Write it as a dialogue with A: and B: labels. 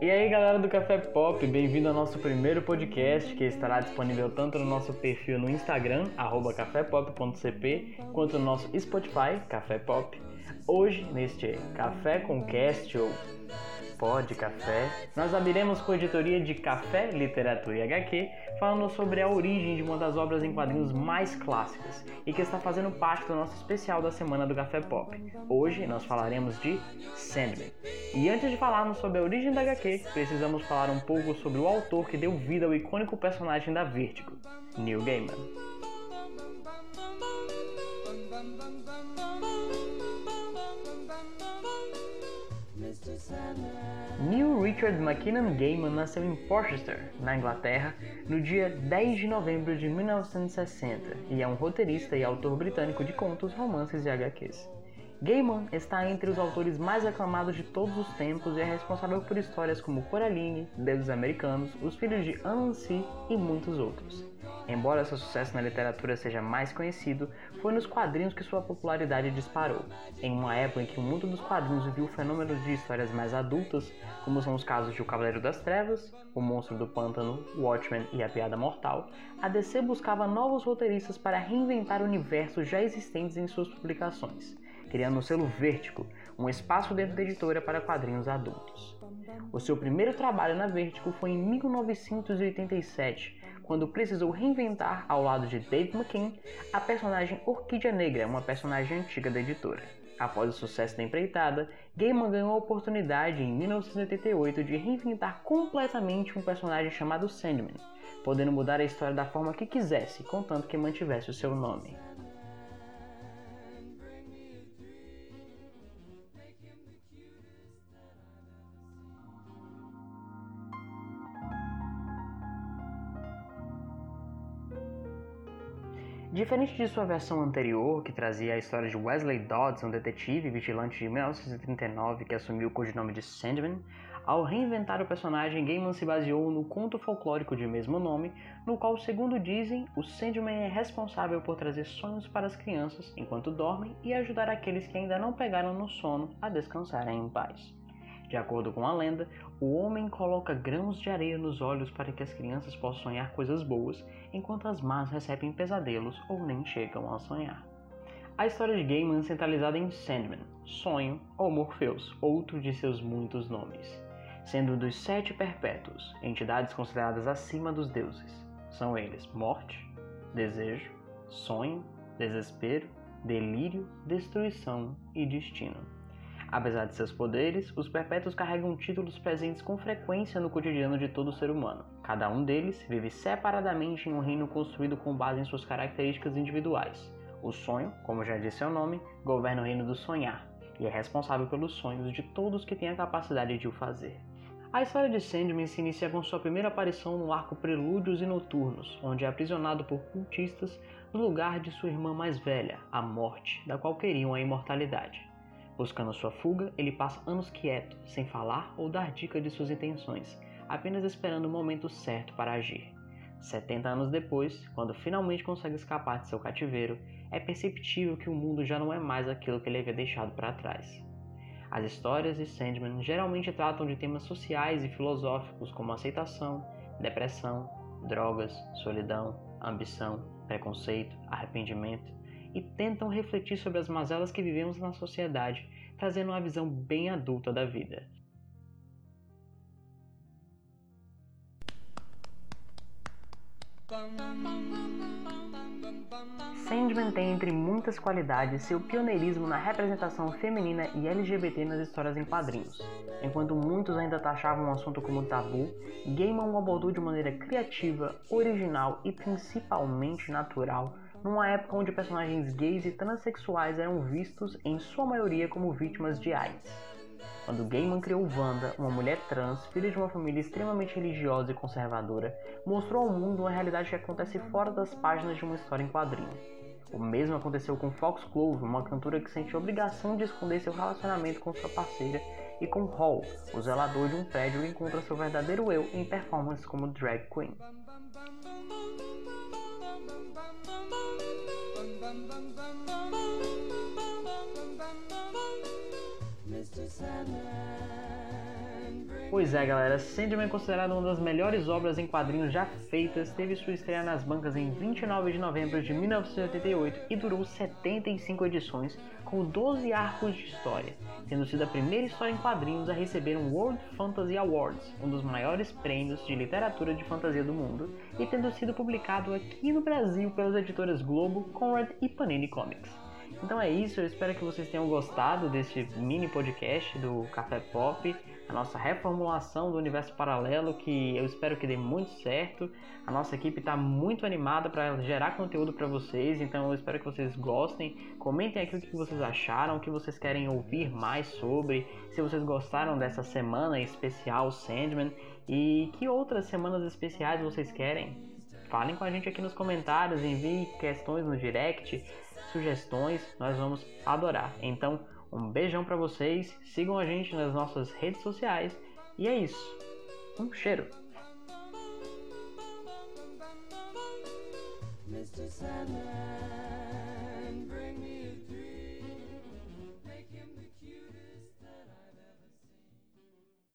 A: E aí galera do Café Pop, bem-vindo ao nosso primeiro podcast que estará disponível tanto no nosso perfil no Instagram, cafépop.cp, quanto no nosso Spotify, Café Pop. Hoje, neste Café com Cast ou Pod Café, nós abriremos com a editoria de Café, Literatura e HQ, falando sobre a origem de uma das obras em quadrinhos mais clássicas e que está fazendo parte do nosso especial da semana do Café Pop. Hoje nós falaremos de Sandman. E antes de falarmos sobre a origem da HQ, precisamos falar um pouco sobre o autor que deu vida ao icônico personagem da Vertigo, Neil Gaiman. Neil Richard McKinnon Gaiman nasceu em Portchester, na Inglaterra, no dia 10 de novembro de 1960 e é um roteirista e autor britânico de contos, romances e HQs. Gaiman está entre os autores mais aclamados de todos os tempos e é responsável por histórias como Coraline, Deuses Americanos, Os Filhos de Anansi e muitos outros. Embora seu sucesso na literatura seja mais conhecido, foi nos quadrinhos que sua popularidade disparou. Em uma época em que o mundo dos quadrinhos viu fenômenos de histórias mais adultas, como são os casos de O Cavaleiro das Trevas, O Monstro do Pântano, Watchmen e A Piada Mortal, a DC buscava novos roteiristas para reinventar universos já existentes em suas publicações, criando o selo Vértigo, um espaço dentro da editora para quadrinhos adultos. O seu primeiro trabalho na Vertigo foi em 1987, quando precisou reinventar, ao lado de Dave McKean, a personagem Orquídea Negra, uma personagem antiga da editora. Após o sucesso da empreitada, Gaiman ganhou a oportunidade em 1988 de reinventar completamente um personagem chamado Sandman, podendo mudar a história da forma que quisesse, contanto que mantivesse o seu nome. Diferente de sua versão anterior, que trazia a história de Wesley Dodds, um detetive vigilante de 1939 que assumiu o codinome de Sandman, ao reinventar o personagem, Gaiman se baseou no conto folclórico de mesmo nome, no qual, segundo dizem, o Sandman é responsável por trazer sonhos para as crianças enquanto dormem e ajudar aqueles que ainda não pegaram no sono a descansarem em paz. De acordo com a lenda, o homem coloca grãos de areia nos olhos para que as crianças possam sonhar coisas boas, enquanto as más recebem pesadelos ou nem chegam a sonhar. A história de Gaiman é centralizada em Sandman, Sonho ou Morpheus, outro de seus muitos nomes, sendo dos sete perpétuos, entidades consideradas acima dos deuses. São eles morte, desejo, sonho, desespero, delírio, destruição e destino. Apesar de seus poderes, os Perpétuos carregam títulos presentes com frequência no cotidiano de todo ser humano. Cada um deles vive separadamente em um reino construído com base em suas características individuais. O sonho, como já disse seu nome, governa o reino do sonhar e é responsável pelos sonhos de todos que têm a capacidade de o fazer. A história de Sandman se inicia com sua primeira aparição no arco Prelúdios e Noturnos, onde é aprisionado por cultistas no lugar de sua irmã mais velha, a Morte, da qual queriam a imortalidade. Buscando sua fuga, ele passa anos quieto, sem falar ou dar dica de suas intenções, apenas esperando o momento certo para agir. 70 anos depois, quando finalmente consegue escapar de seu cativeiro, é perceptível que o mundo já não é mais aquilo que ele havia deixado para trás. As histórias de Sandman geralmente tratam de temas sociais e filosóficos como aceitação, depressão, drogas, solidão, ambição, preconceito, arrependimento e tentam refletir sobre as mazelas que vivemos na sociedade, trazendo uma visão bem adulta da vida. Sandman tem, entre muitas qualidades, seu pioneirismo na representação feminina e LGBT nas histórias em quadrinhos. Enquanto muitos ainda taxavam o assunto como tabu, Gaiman o abordou de maneira criativa, original e principalmente natural, numa época onde personagens gays e transexuais eram vistos, em sua maioria, como vítimas de AIDS. Quando Gaiman criou Wanda, uma mulher trans, filha de uma família extremamente religiosa e conservadora, mostrou ao mundo uma realidade que acontece fora das páginas de uma história em quadrinho. O mesmo aconteceu com Fox Clove, uma cantora que sente obrigação de esconder seu relacionamento com sua parceira, e com Hall, o zelador de um prédio que encontra seu verdadeiro eu em performances como drag queen. Pois é, galera, Sandman considerado uma das melhores obras em quadrinhos já feitas, teve sua estreia nas bancas em 29 de novembro de 1988 e durou 75 edições, com 12 arcos de história, tendo sido a primeira história em quadrinhos a receber um World Fantasy Awards, um dos maiores prêmios de literatura de fantasia do mundo, e tendo sido publicado aqui no Brasil pelas editoras Globo, Conrad e Panini Comics. Então é isso, eu espero que vocês tenham gostado desse mini podcast do Café Pop, a nossa reformulação do universo paralelo, que eu espero que dê muito certo. A nossa equipe está muito animada para gerar conteúdo para vocês, então eu espero que vocês gostem. Comentem aqui o que vocês acharam, o que vocês querem ouvir mais sobre, se vocês gostaram dessa semana especial Sandman e que outras semanas especiais vocês querem. Falem com a gente aqui nos comentários, enviem questões no direct sugestões, nós vamos adorar. Então, um beijão para vocês, sigam a gente nas nossas redes sociais e é isso. Um cheiro. Mr. Sandman.